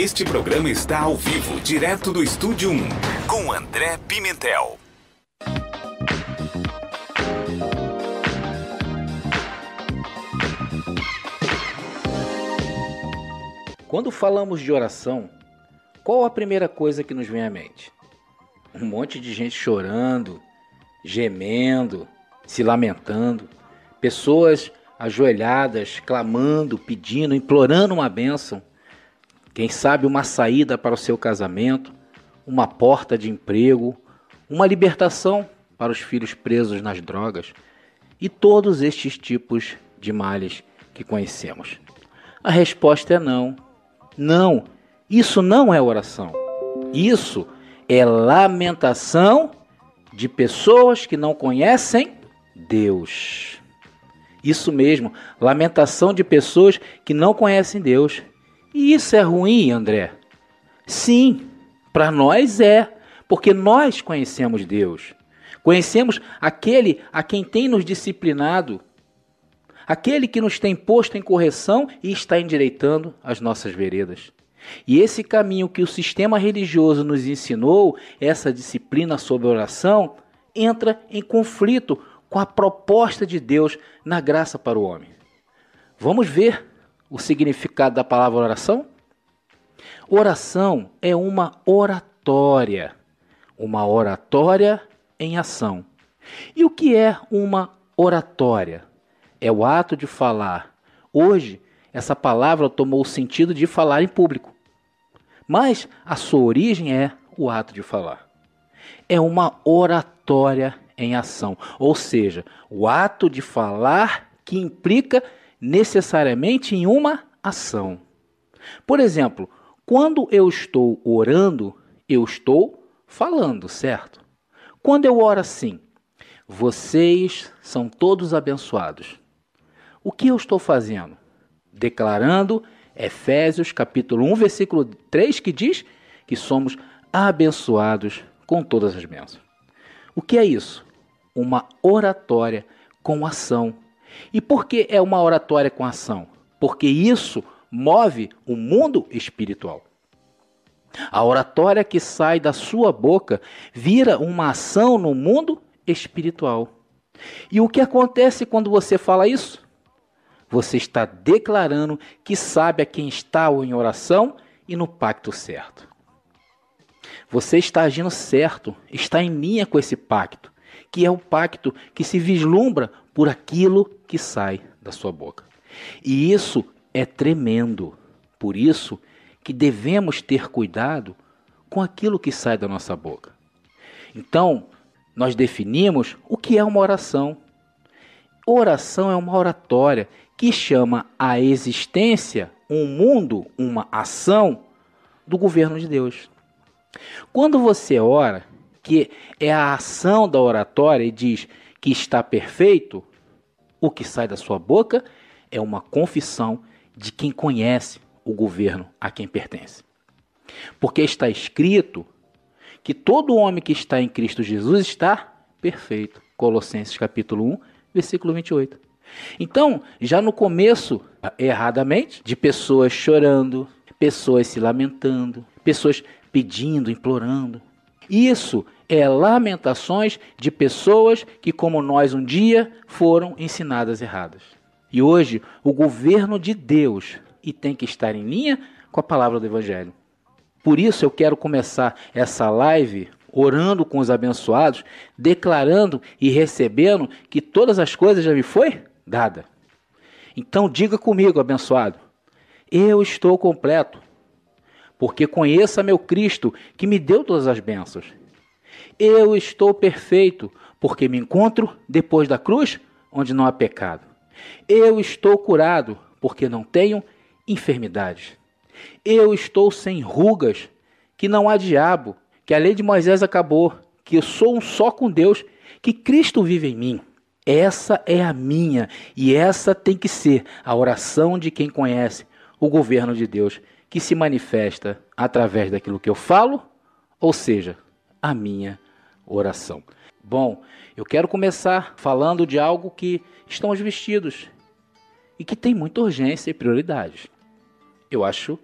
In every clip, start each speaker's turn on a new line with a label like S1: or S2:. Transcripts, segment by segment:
S1: Este programa está ao vivo, direto do Estúdio 1, com André Pimentel.
S2: Quando falamos de oração, qual a primeira coisa que nos vem à mente? Um monte de gente chorando, gemendo, se lamentando, pessoas ajoelhadas, clamando, pedindo, implorando uma bênção, quem sabe uma saída para o seu casamento, uma porta de emprego, uma libertação para os filhos presos nas drogas e todos estes tipos de males que conhecemos. A resposta é não. Não, isso não é oração. Isso é lamentação de pessoas que não conhecem Deus. Isso mesmo, lamentação de pessoas que não conhecem Deus. E isso é ruim, André? Sim, para nós é, porque nós conhecemos Deus. Conhecemos aquele a quem tem nos disciplinado, aquele que nos tem posto em correção e está endireitando as nossas veredas. E esse caminho que o sistema religioso nos ensinou, essa disciplina sobre oração, entra em conflito com a proposta de Deus na graça para o homem. Vamos ver o significado da palavra oração? Oração é uma oratória, uma oratória em ação. E o que é uma oratória? É o ato de falar. Hoje, essa palavra tomou o sentido de falar em público. Mas a sua origem é o ato de falar. É uma oratória em ação, ou seja, o ato de falar que implica necessariamente em uma ação. Por exemplo, quando eu estou orando, eu estou falando, certo? Quando eu oro assim, vocês são todos abençoados. O que eu estou fazendo? Declarando Efésios capítulo 1, versículo 3, que diz que somos abençoados com todas as bênçãos. O que é isso? Uma oratória com ação. E por que é uma oratória com ação? Porque isso move o mundo espiritual. A oratória que sai da sua boca vira uma ação no mundo espiritual. E o que acontece quando você fala isso? Você está declarando que sabe a quem está em oração e no pacto certo. Você está agindo certo, está em linha com esse pacto, que é o pacto que se vislumbra por aquilo que sai da sua boca. E isso é tremendo. Por isso que devemos ter cuidado com aquilo que sai da nossa boca. Então, nós definimos o que é uma oração. Oração é uma oratória que chama a existência, um mundo, uma ação do governo de Deus. Quando você ora, que é a ação da oratória e diz que está perfeito, o que sai da sua boca é uma confissão de quem conhece o governo a quem pertence. Porque está escrito que todo homem que está em Cristo Jesus está perfeito. Colossenses capítulo 1, versículo 28. Então, já no começo, erradamente, de pessoas chorando, pessoas se lamentando, pessoas pedindo, implorando. Isso é lamentações de pessoas que, como nós um dia, foram ensinadas erradas. E hoje, o governo de Deus e tem que estar em linha com a palavra do Evangelho. Por isso, eu quero começar essa live orando com os abençoados, declarando e recebendo que todas as coisas já me foi dada. Então diga comigo, abençoado, eu estou completo, porque conheça meu Cristo que me deu todas as bênçãos. Eu estou perfeito, porque me encontro depois da cruz, onde não há pecado. Eu estou curado, porque não tenho enfermidades. Eu estou sem rugas, que não há diabo, que a lei de Moisés acabou, que eu sou um só com Deus, que Cristo vive em mim. Essa é a minha e essa tem que ser a oração de quem conhece o governo de Deus, que se manifesta através daquilo que eu falo, ou seja, a minha oração. Bom, eu quero começar falando de algo que estão os vestidos e que tem muita urgência e prioridade. Eu acho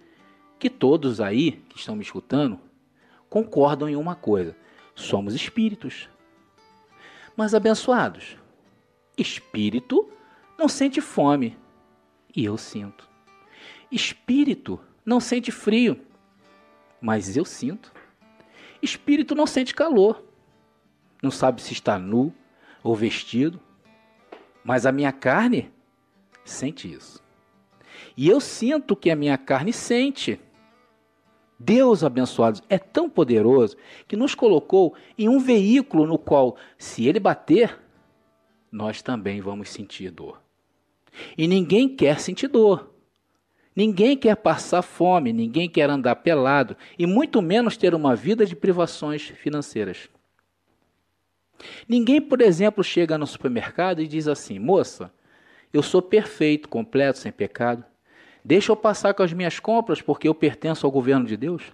S2: que todos aí que estão me escutando concordam em uma coisa: somos espíritos. Mas abençoados, espírito não sente fome, e eu sinto. Espírito não sente frio, mas eu sinto. Espírito não sente calor, não sabe se está nu ou vestido, mas a minha carne sente isso. E eu sinto que a minha carne sente. Deus, abençoados, é tão poderoso que nos colocou em um veículo no qual, se ele bater, nós também vamos sentir dor. E ninguém quer sentir dor. Ninguém quer passar fome, ninguém quer andar pelado e muito menos ter uma vida de privações financeiras. Ninguém, por exemplo, chega no supermercado e diz assim: moça, eu sou perfeito, completo, sem pecado. Deixa eu passar com as minhas compras porque eu pertenço ao governo de Deus.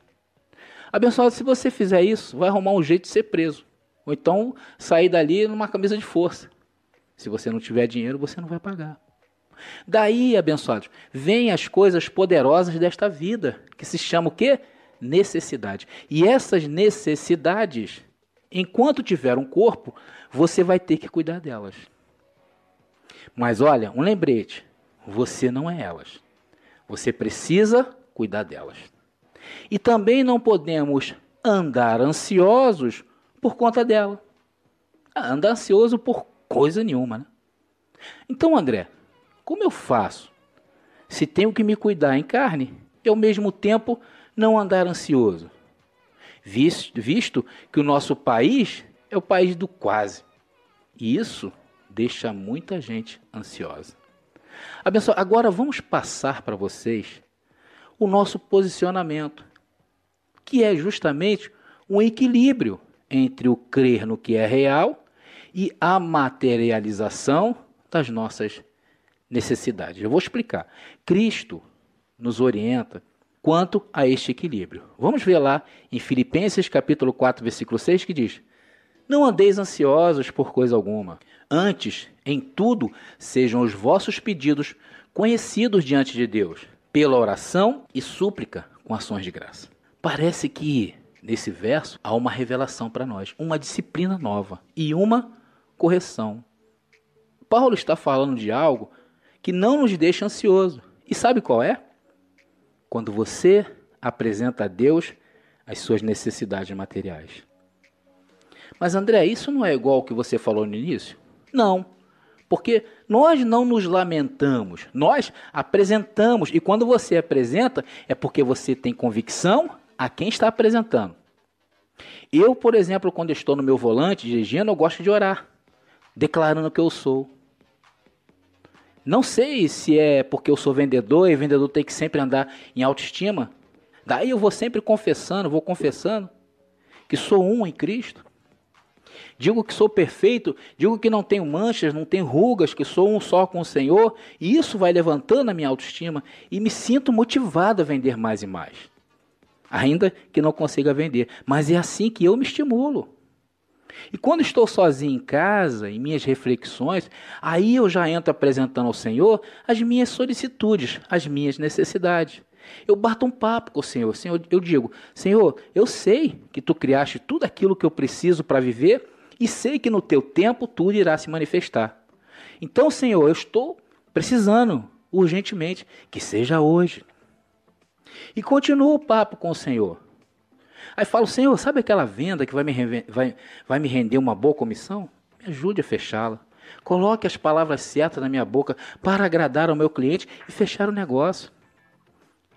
S2: Abençoado, se você fizer isso, vai arrumar um jeito de ser preso. Ou então sair dali numa camisa de força. Se você não tiver dinheiro, você não vai pagar. Daí, abençoados, vêm as coisas poderosas desta vida, que se chama o quê? Necessidade. E essas necessidades, enquanto tiver um corpo, você vai ter que cuidar delas. Mas olha, um lembrete: você não é elas. Você precisa cuidar delas. E também não podemos andar ansiosos por conta dela. Ah, andar ansioso por coisa nenhuma, né? Então, André, como eu faço? Se tenho que me cuidar em carne e ao mesmo tempo não andar ansioso. Visto, visto que o nosso país é o país do quase. E isso deixa muita gente ansiosa. Abençoa. Agora vamos passar para vocês o nosso posicionamento, que é justamente um equilíbrio entre o crer no que é real e a materialização das nossas necessidades. Eu vou explicar. Cristo nos orienta quanto a este equilíbrio. Vamos ver lá em Filipenses capítulo 4, versículo 6 que diz: Não andeis ansiosos por coisa alguma, Antes, em tudo, sejam os vossos pedidos conhecidos diante de Deus, pela oração e súplica com ações de graça. Parece que nesse verso há uma revelação para nós, uma disciplina nova e uma correção. Paulo está falando de algo que não nos deixa ansioso. E sabe qual é? Quando você apresenta a Deus as suas necessidades materiais. Mas André, isso não é igual ao que você falou no início? Não. Porque nós não nos lamentamos, nós apresentamos. E quando você apresenta, é porque você tem convicção a quem está apresentando. Eu, por exemplo, quando estou no meu volante dirigindo, eu gosto de orar, declarando que eu sou. Não sei se é porque eu sou vendedor e vendedor tem que sempre andar em autoestima. Daí eu vou sempre confessando, vou confessando que sou um em Cristo digo que sou perfeito, digo que não tenho manchas, não tenho rugas, que sou um só com o Senhor, e isso vai levantando a minha autoestima e me sinto motivado a vender mais e mais. Ainda que não consiga vender, mas é assim que eu me estimulo. E quando estou sozinho em casa, em minhas reflexões, aí eu já entro apresentando ao Senhor as minhas solicitudes, as minhas necessidades. Eu bato um papo com o Senhor. Senhor, eu digo: Senhor, eu sei que tu criaste tudo aquilo que eu preciso para viver e sei que no teu tempo tudo irá se manifestar. Então, Senhor, eu estou precisando urgentemente que seja hoje. E continuo o papo com o Senhor. Aí falo, Senhor, sabe aquela venda que vai me, vai, vai me render uma boa comissão? Me ajude a fechá-la. Coloque as palavras certas na minha boca para agradar ao meu cliente e fechar o negócio.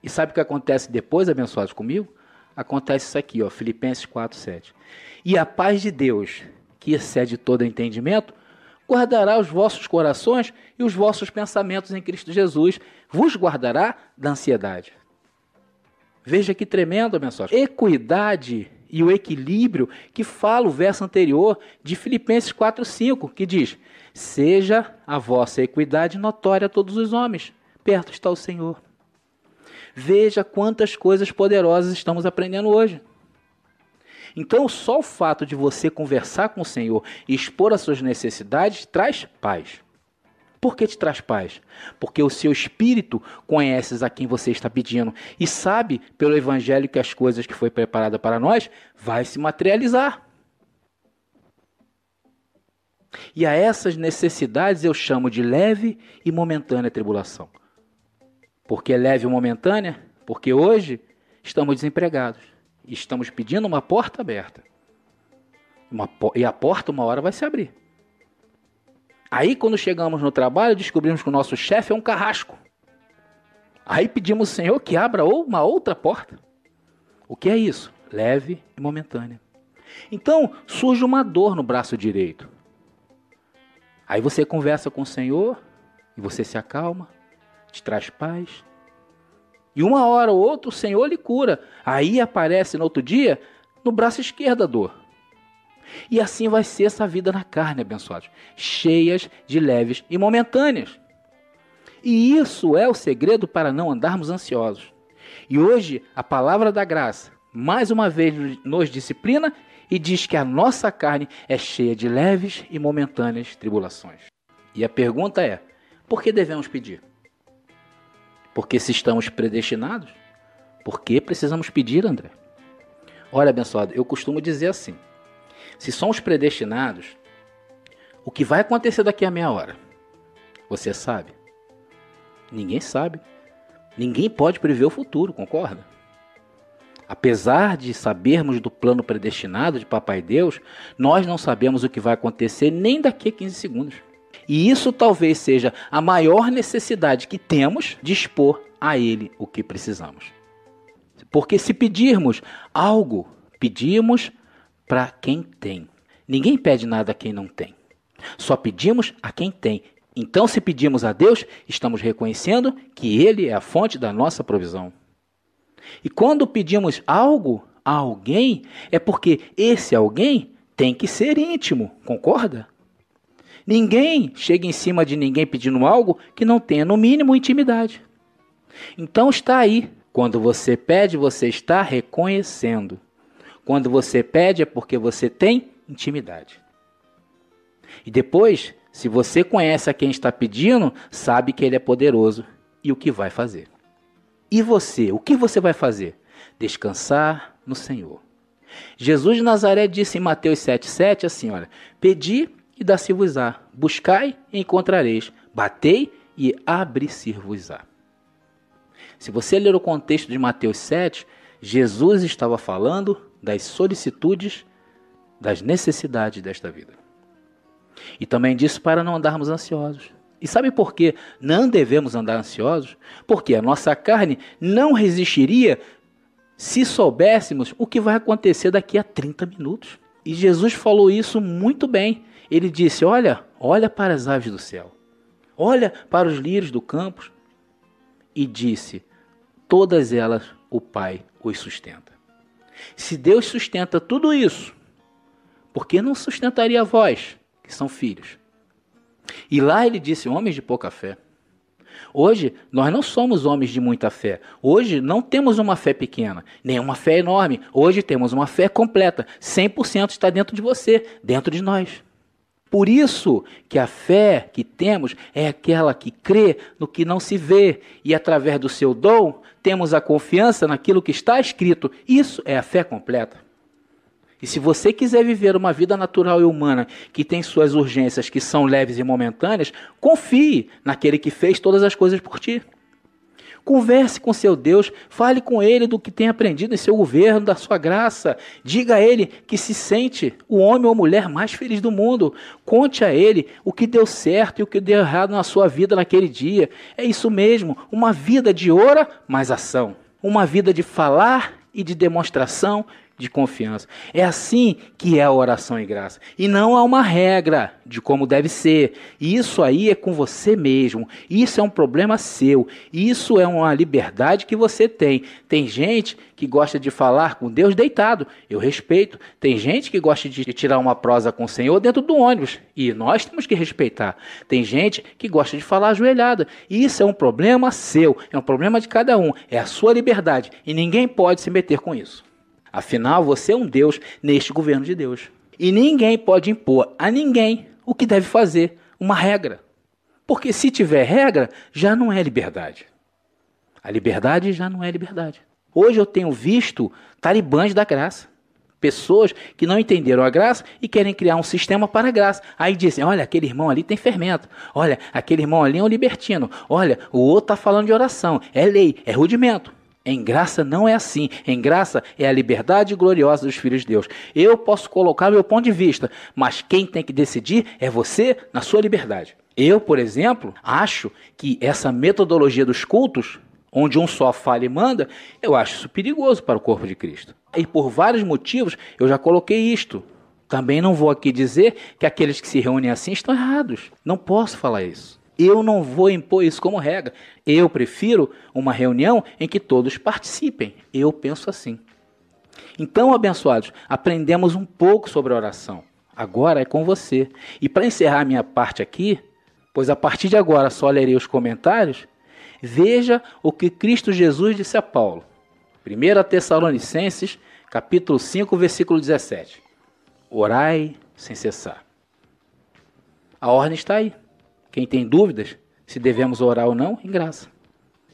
S2: E sabe o que acontece depois, abençoados comigo? Acontece isso aqui, ó, Filipenses 4, 7. E a paz de Deus, que excede todo entendimento, guardará os vossos corações e os vossos pensamentos em Cristo Jesus, vos guardará da ansiedade. Veja que tremendo, abençoados. Equidade e o equilíbrio que fala o verso anterior de Filipenses 4:5, que diz: "Seja a vossa equidade notória a todos os homens, perto está o Senhor." Veja quantas coisas poderosas estamos aprendendo hoje. Então, só o fato de você conversar com o Senhor e expor as suas necessidades traz paz. Por que te traz paz? Porque o seu espírito conheces a quem você está pedindo e sabe pelo evangelho que as coisas que foi preparada para nós vai se materializar. E a essas necessidades eu chamo de leve e momentânea tribulação. Por que leve e momentânea? Porque hoje estamos desempregados e estamos pedindo uma porta aberta. Uma, e a porta uma hora vai se abrir. Aí quando chegamos no trabalho, descobrimos que o nosso chefe é um carrasco. Aí pedimos ao Senhor que abra uma outra porta. O que é isso? Leve e momentânea. Então surge uma dor no braço direito. Aí você conversa com o Senhor e você se acalma, te traz paz. E uma hora ou outra o Senhor lhe cura. Aí aparece no outro dia no braço esquerdo a dor. E assim vai ser essa vida na carne, abençoados, cheias de leves e momentâneas. E isso é o segredo para não andarmos ansiosos. E hoje a palavra da graça, mais uma vez, nos disciplina e diz que a nossa carne é cheia de leves e momentâneas tribulações. E a pergunta é: por que devemos pedir? Porque se estamos predestinados? Por que precisamos pedir, André? Olha, abençoado, eu costumo dizer assim: se somos predestinados, o que vai acontecer daqui a meia hora? Você sabe? Ninguém sabe. Ninguém pode prever o futuro, concorda? Apesar de sabermos do plano predestinado de Papai Deus, nós não sabemos o que vai acontecer nem daqui a 15 segundos. E isso talvez seja a maior necessidade que temos de expor a Ele o que precisamos. Porque se pedirmos algo, pedimos para quem tem. Ninguém pede nada a quem não tem. Só pedimos a quem tem. Então, se pedimos a Deus, estamos reconhecendo que Ele é a fonte da nossa provisão. E quando pedimos algo a alguém, é porque esse alguém tem que ser íntimo, concorda? Ninguém chega em cima de ninguém pedindo algo que não tenha, no mínimo, intimidade. Então está aí. Quando você pede, você está reconhecendo. Quando você pede, é porque você tem intimidade. E depois, se você conhece a quem está pedindo, sabe que ele é poderoso e o que vai fazer. E você, o que você vai fazer? Descansar no Senhor. Jesus de Nazaré disse em Mateus 7,7 assim: olha, pedi e dá-se-vos-á, buscai e encontrareis, batei e abri-se-vos-á. Se você ler o contexto de Mateus 7, Jesus estava falando das solicitudes, das necessidades desta vida. E também disse para não andarmos ansiosos. E sabe por que não devemos andar ansiosos? Porque a nossa carne não resistiria se soubéssemos o que vai acontecer daqui a 30 minutos. E Jesus falou isso muito bem. Ele disse: Olha, olha para as aves do céu, olha para os lírios do campo. E disse: Todas elas o Pai os sustenta. Se Deus sustenta tudo isso, por que não sustentaria vós, que são filhos? E lá ele disse: homens de pouca fé. Hoje, nós não somos homens de muita fé. Hoje, não temos uma fé pequena, nem uma fé enorme. Hoje, temos uma fé completa. 100% está dentro de você, dentro de nós. Por isso que a fé que temos é aquela que crê no que não se vê e, através do seu dom, temos a confiança naquilo que está escrito. Isso é a fé completa. E se você quiser viver uma vida natural e humana que tem suas urgências que são leves e momentâneas, confie naquele que fez todas as coisas por ti. Converse com seu Deus, fale com ele do que tem aprendido em seu governo, da sua graça. Diga a ele que se sente o homem ou mulher mais feliz do mundo. Conte a ele o que deu certo e o que deu errado na sua vida naquele dia. É isso mesmo, uma vida de ora mais ação. Uma vida de falar e de demonstração de confiança. É assim que é a oração em graça. E não há uma regra de como deve ser. Isso aí é com você mesmo. Isso é um problema seu. Isso é uma liberdade que você tem. Tem gente que gosta de falar com Deus deitado. Eu respeito. Tem gente que gosta de tirar uma prosa com o Senhor dentro do ônibus. E nós temos que respeitar. Tem gente que gosta de falar ajoelhada. Isso é um problema seu. É um problema de cada um. É a sua liberdade. E ninguém pode se meter com isso. Afinal, você é um Deus neste governo de Deus. E ninguém pode impor a ninguém o que deve fazer, uma regra. Porque se tiver regra, já não é liberdade. A liberdade já não é liberdade. Hoje eu tenho visto talibãs da graça. Pessoas que não entenderam a graça e querem criar um sistema para a graça. Aí dizem: olha, aquele irmão ali tem fermento. Olha, aquele irmão ali é um libertino. Olha, o outro está falando de oração. É lei, é rudimento. Em graça não é assim. Em graça é a liberdade gloriosa dos filhos de Deus. Eu posso colocar meu ponto de vista, mas quem tem que decidir é você na sua liberdade. Eu, por exemplo, acho que essa metodologia dos cultos, onde um só fala e manda, eu acho isso perigoso para o corpo de Cristo. E por vários motivos eu já coloquei isto. Também não vou aqui dizer que aqueles que se reúnem assim estão errados. Não posso falar isso. Eu não vou impor isso como regra. Eu prefiro uma reunião em que todos participem. Eu penso assim. Então, abençoados, aprendemos um pouco sobre a oração. Agora é com você. E para encerrar minha parte aqui, pois a partir de agora só lerei os comentários, veja o que Cristo Jesus disse a Paulo. 1 Tessalonicenses, capítulo 5, versículo 17. Orai sem cessar. A ordem está aí. Quem tem dúvidas se devemos orar ou não, em graça.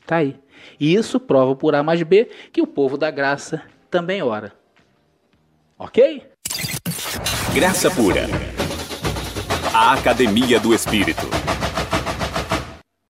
S2: Está aí. E isso prova por A mais B que o povo da graça também ora. Ok?
S1: Graça Pura. A Academia do Espírito.